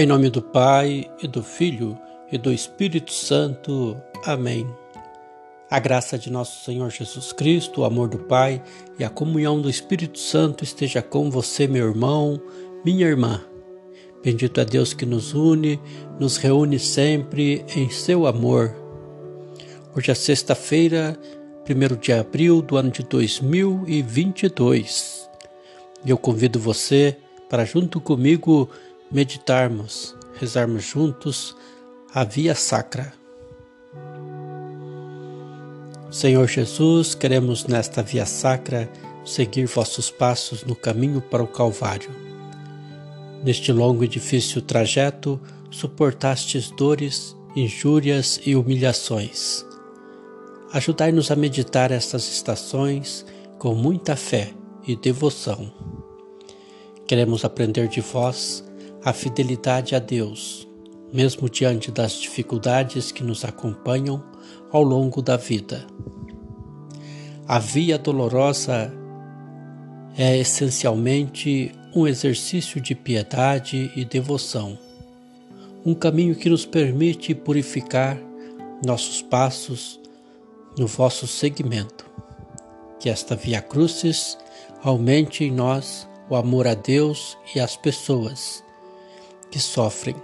Em nome do Pai, e do Filho, e do Espírito Santo. Amém. A graça de nosso Senhor Jesus Cristo, o amor do Pai e a comunhão do Espírito Santo esteja com você, meu irmão, minha irmã. Bendito é Deus que nos une, nos reúne sempre em seu amor. Hoje é sexta-feira, 1 de abril do ano de 2022. E eu convido você para, junto comigo, meditarmos, rezarmos juntos a Via Sacra. Senhor Jesus, queremos nesta Via Sacra seguir vossos passos no caminho para o Calvário. Neste longo e difícil trajeto, suportastes dores, injúrias e humilhações. Ajudai-nos a meditar estas estações com muita fé e devoção. Queremos aprender de vós a fidelidade a Deus, mesmo diante das dificuldades que nos acompanham ao longo da vida. A via dolorosa é essencialmente um exercício de piedade e devoção, um caminho que nos permite purificar nossos passos no vosso seguimento. Que esta via crucis aumente em nós o amor a Deus e às pessoas que sofrem,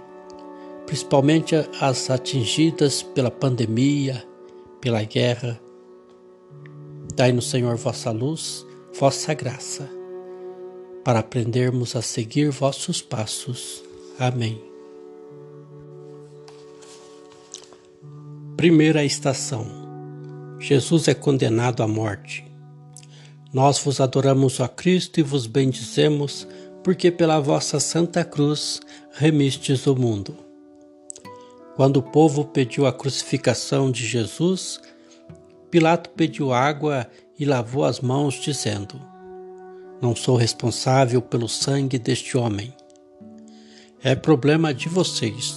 principalmente as atingidas pela pandemia, pela guerra. Dai-nos, Senhor, vossa luz, vossa graça, para aprendermos a seguir vossos passos. Amém. Primeira estação: Jesus é condenado à morte. Nós vos adoramos, ó Cristo, e vos bendizemos porque pela vossa Santa Cruz remistes o mundo. Quando o povo pediu a crucificação de Jesus, Pilato pediu água e lavou as mãos, dizendo: Não sou responsável pelo sangue deste homem. É problema de vocês.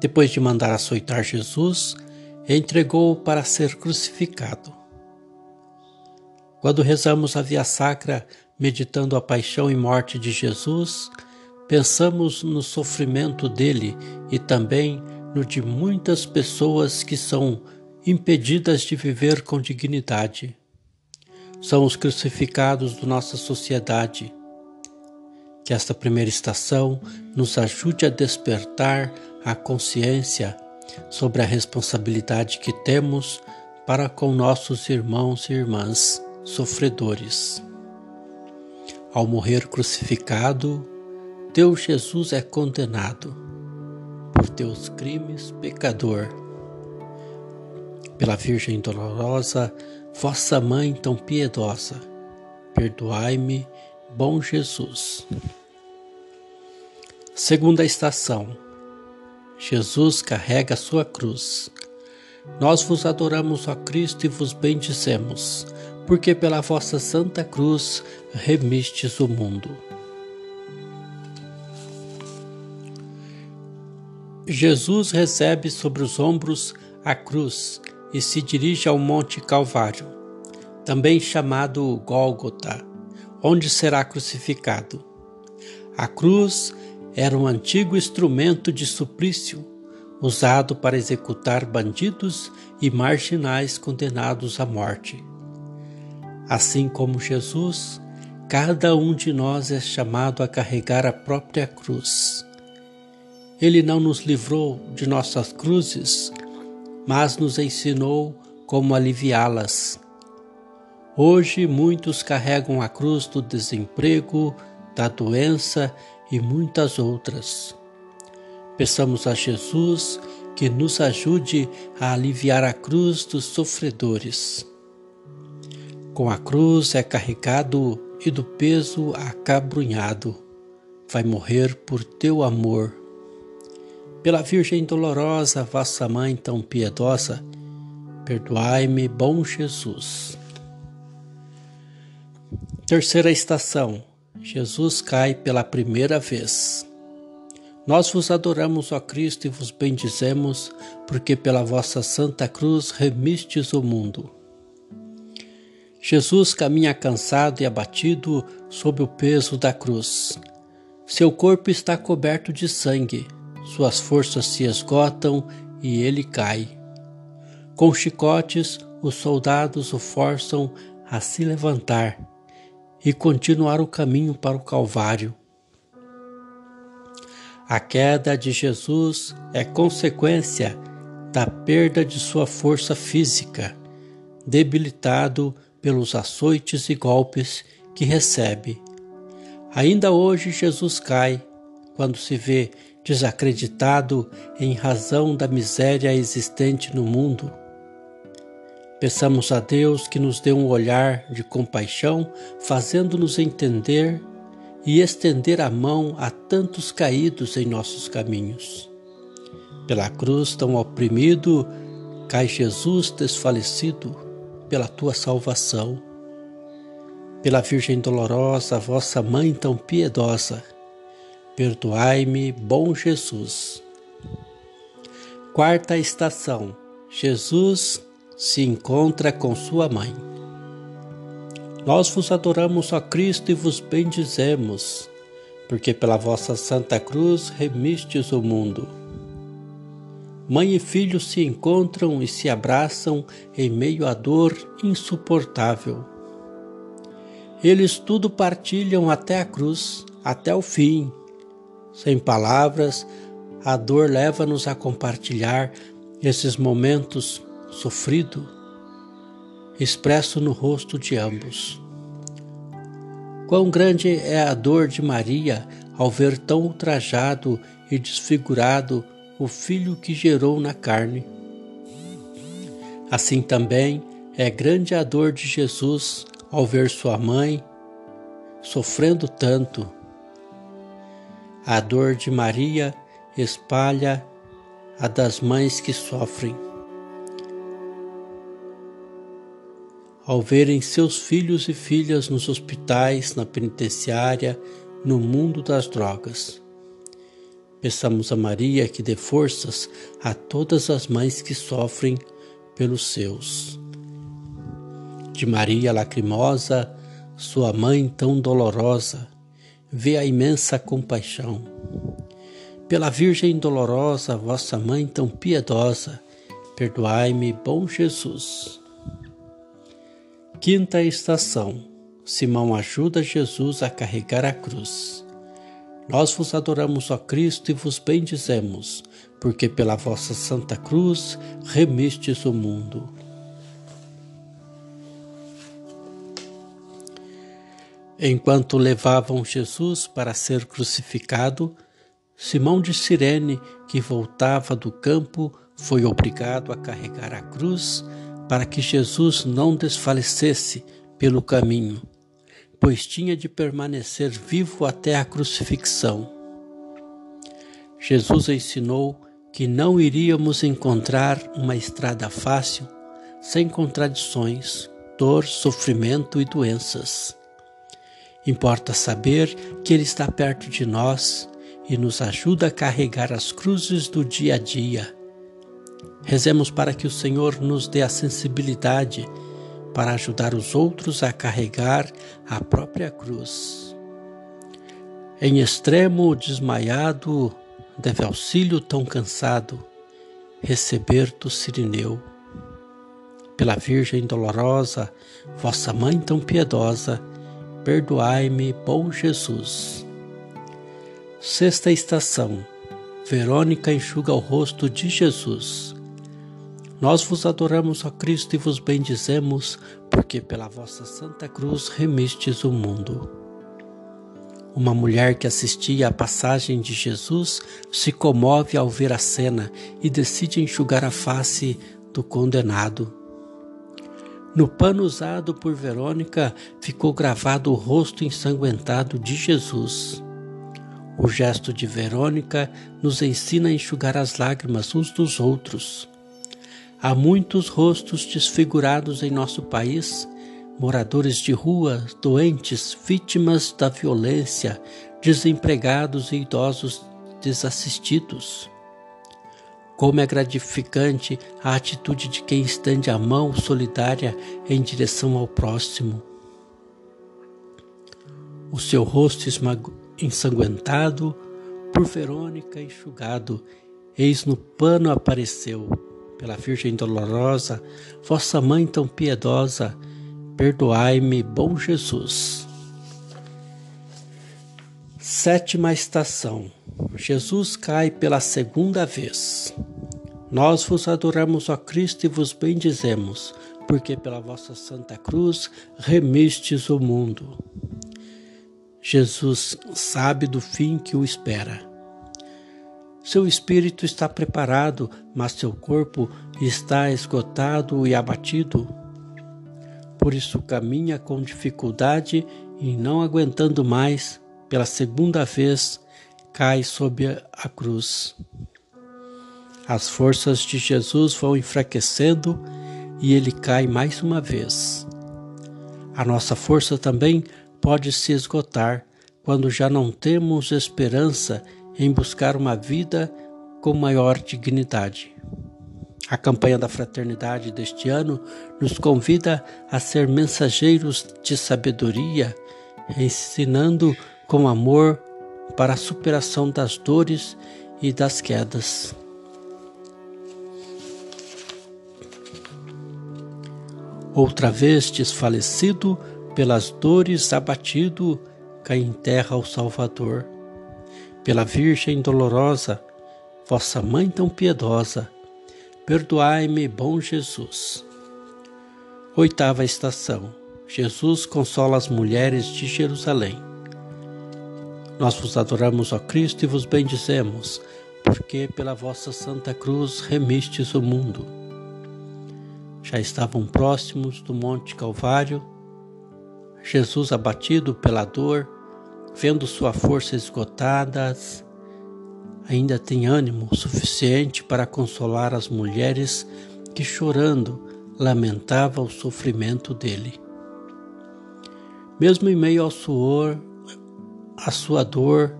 Depois de mandar açoitar Jesus, entregou-o para ser crucificado. Quando rezamos a Via Sacra, meditando a paixão e morte de Jesus, pensamos no sofrimento dele e também no de muitas pessoas que são impedidas de viver com dignidade. São os crucificados da nossa sociedade. Que esta primeira estação nos ajude a despertar a consciência sobre a responsabilidade que temos para com nossos irmãos e irmãs sofredores. Ao morrer crucificado, teu Jesus é condenado por teus crimes, pecador. Pela Virgem dolorosa, vossa mãe tão piedosa, perdoai-me, bom Jesus. Segunda estação. Jesus carrega sua cruz. Nós vos adoramos, ó Cristo, e vos bendizemos porque pela vossa santa cruz remistes o mundo. Jesus recebe sobre os ombros a cruz e se dirige ao Monte Calvário, também chamado Gólgota, onde será crucificado. A cruz era um antigo instrumento de suplício usado para executar bandidos e marginais condenados à morte. Assim como Jesus, cada um de nós é chamado a carregar a própria cruz. Ele não nos livrou de nossas cruzes, mas nos ensinou como aliviá-las. Hoje muitos carregam a cruz do desemprego, da doença e muitas outras. Peçamos a Jesus que nos ajude a aliviar a cruz dos sofredores. Com a cruz é carregado e do peso acabrunhado. Vai morrer por teu amor. Pela Virgem dolorosa, vossa mãe tão piedosa, perdoai-me, bom Jesus. Terceira estação. Jesus cai pela primeira vez. Nós vos adoramos, ó Cristo, e vos bendizemos, porque pela vossa santa cruz remistes o mundo. Jesus caminha cansado e abatido sob o peso da cruz. Seu corpo está coberto de sangue, suas forças se esgotam e ele cai. Com chicotes, os soldados o forçam a se levantar e continuar o caminho para o Calvário. A queda de Jesus é consequência da perda de sua força física, debilitado pelos açoites e golpes que recebe. Ainda hoje Jesus cai quando se vê desacreditado em razão da miséria existente no mundo. Peçamos a Deus que nos dê um olhar de compaixão, fazendo-nos entender e estender a mão a tantos caídos em nossos caminhos. Pela cruz tão oprimido, cai Jesus desfalecido pela tua salvação. Pela Virgem dolorosa, vossa mãe tão piedosa, perdoai-me, bom Jesus. Quarta estação: Jesus se encontra com sua mãe. Nós vos adoramos, ó Cristo, e vos bendizemos, porque pela vossa Santa Cruz remistes o mundo. Mãe e filho se encontram e se abraçam em meio à dor insuportável. Eles tudo partilham até a cruz, até o fim. Sem palavras, a dor leva-nos a compartilhar esses momentos sofridos expresso no rosto de ambos. Quão grande é a dor de Maria ao ver tão ultrajado e desfigurado o filho que gerou na carne. Assim também é grande a dor de Jesus ao ver sua mãe sofrendo tanto. A dor de Maria espalha a das mães que sofrem. ao verem seus filhos e filhas nos hospitais, na penitenciária, no mundo das drogas. Peçamos a Maria que dê forças a todas as mães que sofrem pelos seus. De Maria lacrimosa, sua mãe tão dolorosa, vê a imensa compaixão. Pela Virgem dolorosa, vossa mãe tão piedosa, perdoai-me, bom Jesus. Quinta estação: Simão ajuda Jesus a carregar a cruz. Nós vos adoramos, ó Cristo, e vos bendizemos, porque pela vossa Santa Cruz remistes o mundo. Enquanto levavam Jesus para ser crucificado, Simão de Cirene, que voltava do campo, foi obrigado a carregar a cruz para que Jesus não desfalecesse pelo caminho, pois tinha de permanecer vivo até a crucifixão. Jesus ensinou que não iríamos encontrar uma estrada fácil sem contradições, dor, sofrimento e doenças. Importa saber que Ele está perto de nós e nos ajuda a carregar as cruzes do dia a dia Rezemos para que o Senhor nos dê a sensibilidade para ajudar os outros a carregar a própria cruz. Em extremo desmaiado, deve auxílio tão cansado receber do Sirineu. Pela Virgem dolorosa, vossa mãe tão piedosa, perdoai-me, bom Jesus. Sexta estação. Verônica enxuga o rosto de Jesus. Nós vos adoramos, ó Cristo, e vos bendizemos, porque pela vossa Santa Cruz remistes o mundo. Uma mulher que assistia à passagem de Jesus se comove ao ver a cena e decide enxugar a face do condenado. No pano usado por Verônica ficou gravado o rosto ensanguentado de Jesus. O gesto de Verônica nos ensina a enxugar as lágrimas uns dos outros. Há muitos rostos desfigurados em nosso país, moradores de rua, doentes, vítimas da violência, desempregados e idosos desassistidos. Como é gratificante a atitude de quem estende a mão solidária em direção ao próximo. O seu rosto ensanguentado, por Verônica enxugado, eis no pano apareceu, pela Virgem dolorosa, vossa mãe tão piedosa, perdoai-me, bom Jesus. Sétima estação. Jesus cai pela segunda vez. Nós vos adoramos, ó Cristo, e vos bendizemos, porque pela vossa Santa Cruz remistes o mundo. Jesus sabe do fim que o espera. Seu espírito está preparado, mas seu corpo está esgotado e abatido. Por isso caminha com dificuldade e, não aguentando mais, pela segunda vez, cai sob a cruz. As forças de Jesus vão enfraquecendo e ele cai mais uma vez. A nossa força também pode se esgotar quando já não temos esperança em buscar uma vida com maior dignidade. A campanha da fraternidade deste ano nos convida a ser mensageiros de sabedoria, ensinando com amor para a superação das dores e das quedas. Outra vez desfalecido pelas dores, abatido, cai em terra o Salvador. Pela Virgem dolorosa, vossa mãe tão piedosa, perdoai-me, bom Jesus. Oitava estação. Jesus consola as mulheres de Jerusalém. Nós vos adoramos, ó Cristo, e vos bendizemos, porque pela vossa Santa Cruz remistes o mundo já estavam próximos do Monte Calvário. Jesus, abatido pela dor, vendo sua força esgotada, ainda tem ânimo suficiente para consolar as mulheres que, chorando, lamentavam o sofrimento dele. Mesmo em meio ao suor, à sua dor,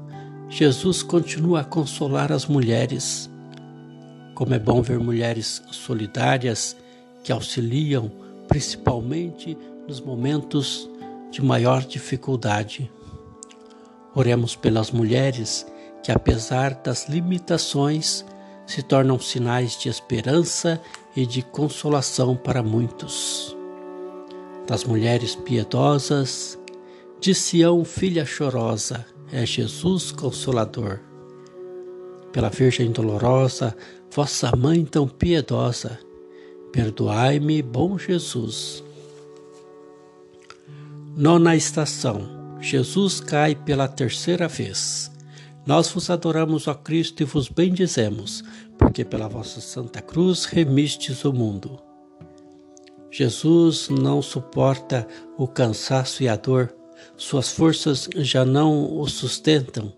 Jesus continua a consolar as mulheres. Como é bom ver mulheres solidárias que auxiliam principalmente nos momentos de maior dificuldade. Oremos pelas mulheres que, apesar das limitações, se tornam sinais de esperança e de consolação para muitos. Das mulheres piedosas, de Sião, filha chorosa, é Jesus Consolador. Pela Virgem dolorosa, vossa mãe tão piedosa, Perdoai-me, bom Jesus. Nona estação. Jesus cai pela terceira vez. Nós vos adoramos, ó Cristo, e vos bendizemos, porque pela vossa Santa Cruz remistes o mundo. Jesus não suporta o cansaço e a dor, suas forças já não o sustentam,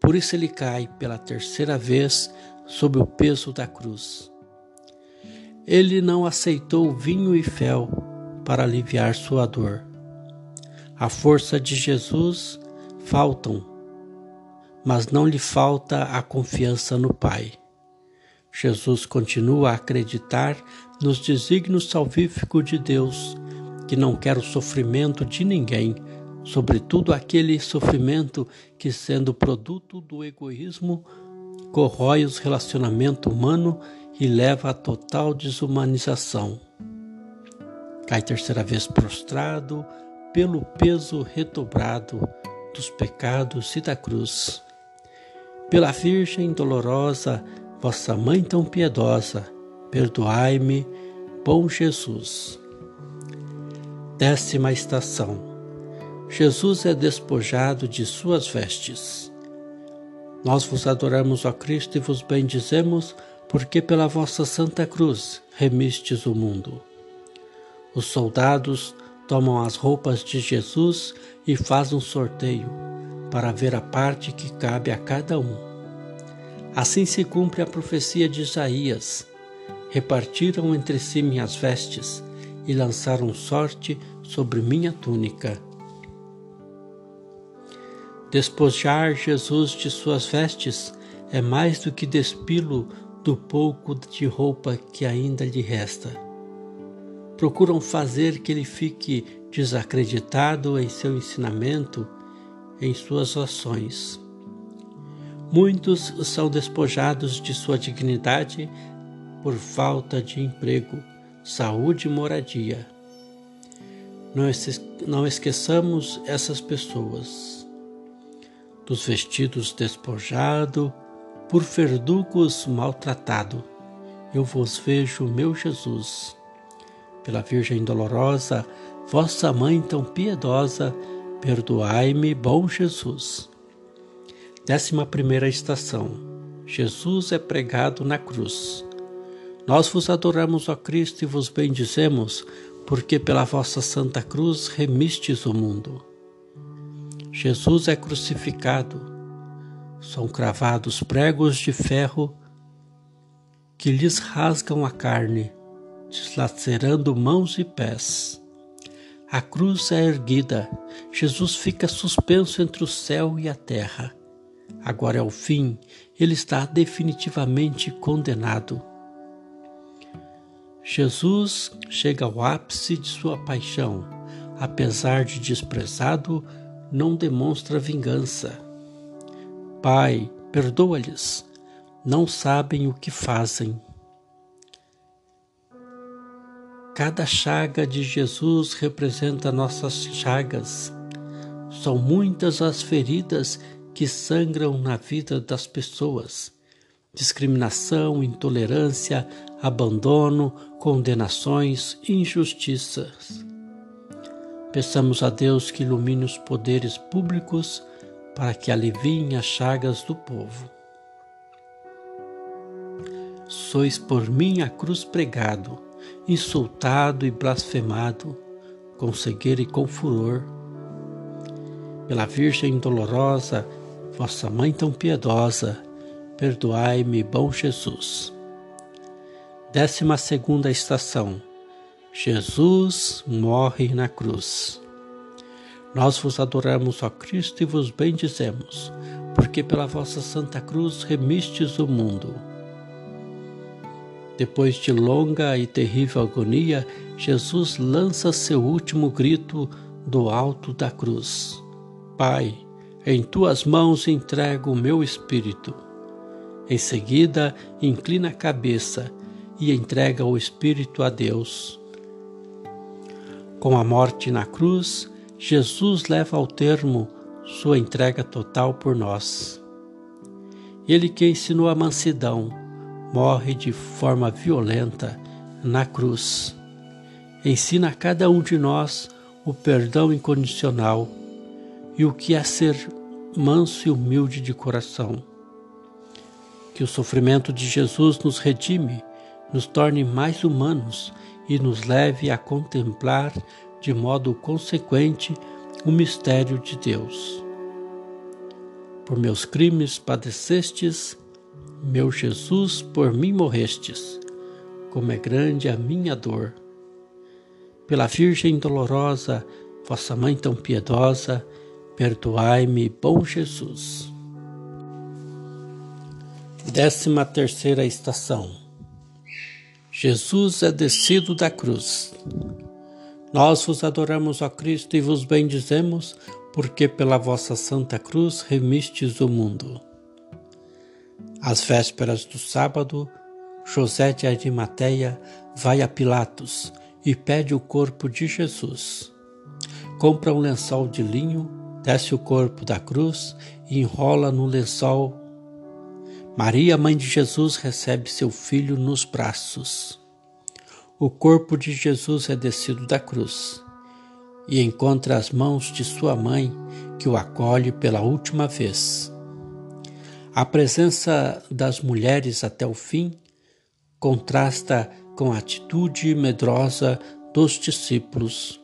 por isso ele cai pela terceira vez sob o peso da cruz. Ele não aceitou vinho e fel para aliviar sua dor. A força de Jesus faltam, mas não lhe falta a confiança no Pai. Jesus continua a acreditar nos desígnios salvíficos de Deus, que não quer o sofrimento de ninguém, sobretudo aquele sofrimento que, sendo produto do egoísmo, corrói os relacionamentos humanos e leva à total desumanização. Cai terceira vez prostrado pelo peso redobrado dos pecados e da cruz. Pela Virgem dolorosa, vossa mãe tão piedosa, perdoai-me, bom Jesus. Décima estação. Jesus é despojado de suas vestes. Nós vos adoramos, ó Cristo, e vos bendizemos, porque pela vossa Santa Cruz remistes o mundo. Os soldados tomam as roupas de Jesus e fazem um sorteio para ver a parte que cabe a cada um. Assim se cumpre a profecia de Isaías. Repartiram entre si minhas vestes e lançaram sorte sobre minha túnica. Despojar Jesus de suas vestes é mais do que despilo do pouco de roupa que ainda lhe resta. Procuram fazer que ele fique desacreditado em seu ensinamento, em suas ações. Muitos são despojados de sua dignidade por falta de emprego, saúde e moradia. Não esqueçamos essas pessoas. Dos vestidos despojados, por verdugos maltratado, eu vos vejo, meu Jesus. Pela Virgem dolorosa, vossa mãe tão piedosa, perdoai-me, bom Jesus. Décima primeira estação. Jesus é pregado na cruz. Nós vos adoramos, ó Cristo, e vos bendizemos, porque pela vossa santa cruz remistes o mundo. Jesus é crucificado. São cravados pregos de ferro que lhes rasgam a carne, deslacerando mãos e pés. A cruz é erguida, Jesus fica suspenso entre o céu e a terra. Agora é o fim, ele está definitivamente condenado. Jesus chega ao ápice de sua paixão. Apesar de desprezado, não demonstra vingança. Pai, perdoa-lhes, não sabem o que fazem. Cada chaga de Jesus representa nossas chagas. São muitas as feridas que sangram na vida das pessoas. Discriminação, intolerância, abandono, condenações, injustiças. Peçamos a Deus que ilumine os poderes públicos para que aliviem as chagas do povo. Sois por mim a cruz pregado, insultado e blasfemado, com cegueira e com furor. Pela Virgem dolorosa, vossa mãe tão piedosa, perdoai-me, bom Jesus. Décima segunda estação. Jesus morre na cruz. Nós vos adoramos, ó Cristo, e vos bendizemos, porque pela vossa santa cruz remistes o mundo. Depois de longa e terrível agonia, Jesus lança seu último grito do alto da cruz: Pai, em tuas mãos entrego o meu espírito. Em seguida, inclina a cabeça e entrega o espírito a Deus. Com a morte na cruz, Jesus leva ao termo sua entrega total por nós. Ele que ensinou a mansidão, morre de forma violenta na cruz. Ensina a cada um de nós o perdão incondicional e o que é ser manso e humilde de coração. Que o sofrimento de Jesus nos redime, nos torne mais humanos e nos leve a contemplar de modo consequente o mistério de Deus. Por meus crimes padecestes, meu Jesus, por mim morrestes, como é grande a minha dor. Pela Virgem dolorosa, vossa mãe tão piedosa, perdoai-me, bom Jesus. Décima terceira estação. Jesus é descido da cruz. Nós vos adoramos, ó Cristo, e vos bendizemos, porque pela vossa santa cruz remistes o mundo. Às vésperas do sábado, José de Arimateia vai a Pilatos e pede o corpo de Jesus. Compra um lençol de linho, desce o corpo da cruz e enrola no lençol. Maria, mãe de Jesus, recebe seu filho nos braços. O corpo de Jesus é descido da cruz e encontra as mãos de sua mãe, que o acolhe pela última vez. A presença das mulheres até o fim contrasta com a atitude medrosa dos discípulos.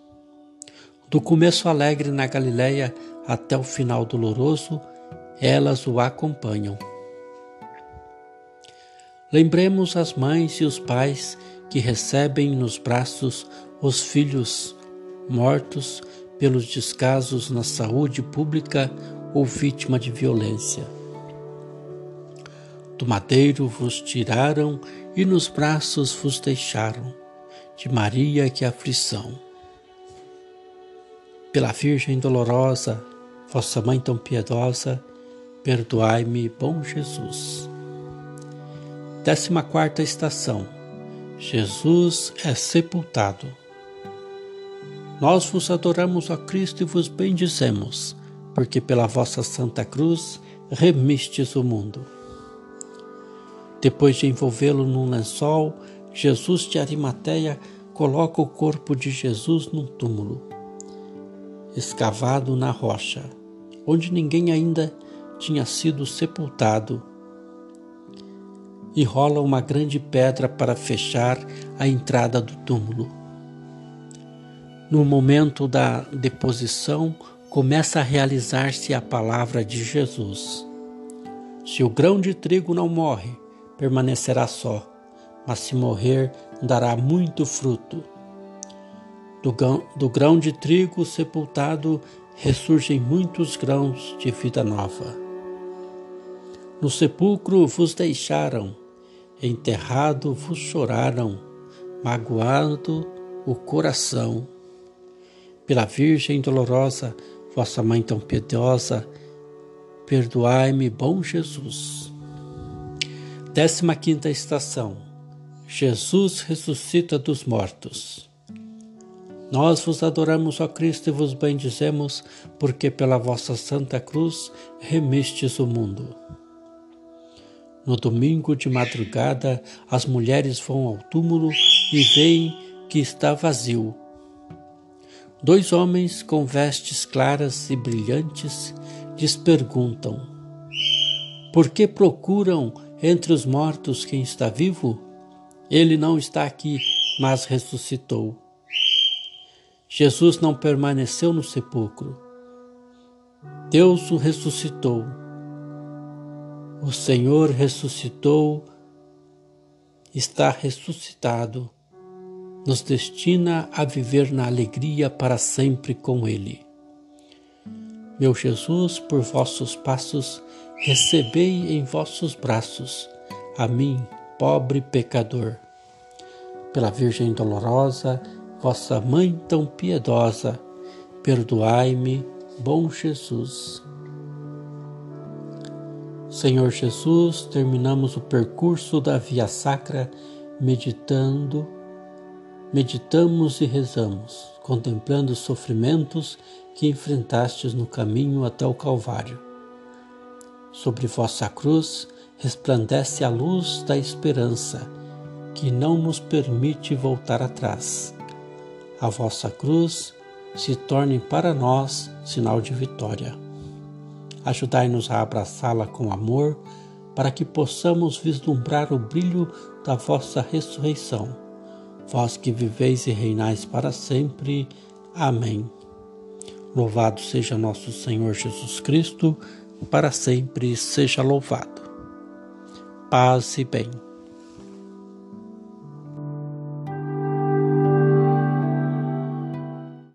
Do começo alegre na Galileia até o final doloroso, elas o acompanham. Lembremos as mães e os pais que recebem nos braços os filhos mortos pelos descasos na saúde pública ou vítima de violência. Do madeiro vos tiraram e nos braços vos deixaram. De Maria que aflição. Pela Virgem dolorosa, Vossa Mãe tão piedosa, perdoai-me, bom Jesus. Décima quarta estação. Jesus é sepultado. Nós vos adoramos, ó Cristo, e vos bendizemos, porque pela vossa Santa Cruz remistes o mundo. Depois de envolvê-lo num lençol, Jesus de Arimateia coloca o corpo de Jesus num túmulo, escavado na rocha, onde ninguém ainda tinha sido sepultado, e rola uma grande pedra para fechar a entrada do túmulo. No momento da deposição, começa a realizar-se a palavra de Jesus. Se o grão de trigo não morre, permanecerá só, mas se morrer, dará muito fruto. Do grão, de trigo sepultado ressurgem muitos grãos de vida nova. No sepulcro vos deixaram, enterrado vos choraram, magoado o coração. Pela Virgem dolorosa, vossa mãe tão piedosa, perdoai-me, bom Jesus. Décima quinta estação. Jesus ressuscita dos mortos. Nós vos adoramos, ó Cristo, e vos bendizemos, porque pela vossa Santa Cruz remistes o mundo. No domingo de madrugada, as mulheres vão ao túmulo e veem que está vazio. Dois homens com vestes claras e brilhantes lhes perguntam: Por que procuram entre os mortos quem está vivo? Ele não está aqui, mas ressuscitou. Jesus não permaneceu no sepulcro. Deus o ressuscitou. O Senhor ressuscitou, está ressuscitado, nos destina a viver na alegria para sempre com Ele. Meu Jesus, por vossos passos, recebei em vossos braços a mim, pobre pecador. Pela Virgem dolorosa, vossa mãe tão piedosa, perdoai-me, bom Jesus. Senhor Jesus, terminamos o percurso da Via Sacra meditando, meditamos e rezamos, contemplando os sofrimentos que enfrentastes no caminho até o Calvário. Sobre vossa cruz resplandece a luz da esperança, que não nos permite voltar atrás. A vossa cruz se torne para nós sinal de vitória. Ajudai-nos a abraçá-la com amor, para que possamos vislumbrar o brilho da vossa ressurreição. Vós que viveis e reinais para sempre. Amém. Louvado seja nosso Senhor Jesus Cristo para sempre seja louvado. Paz e bem.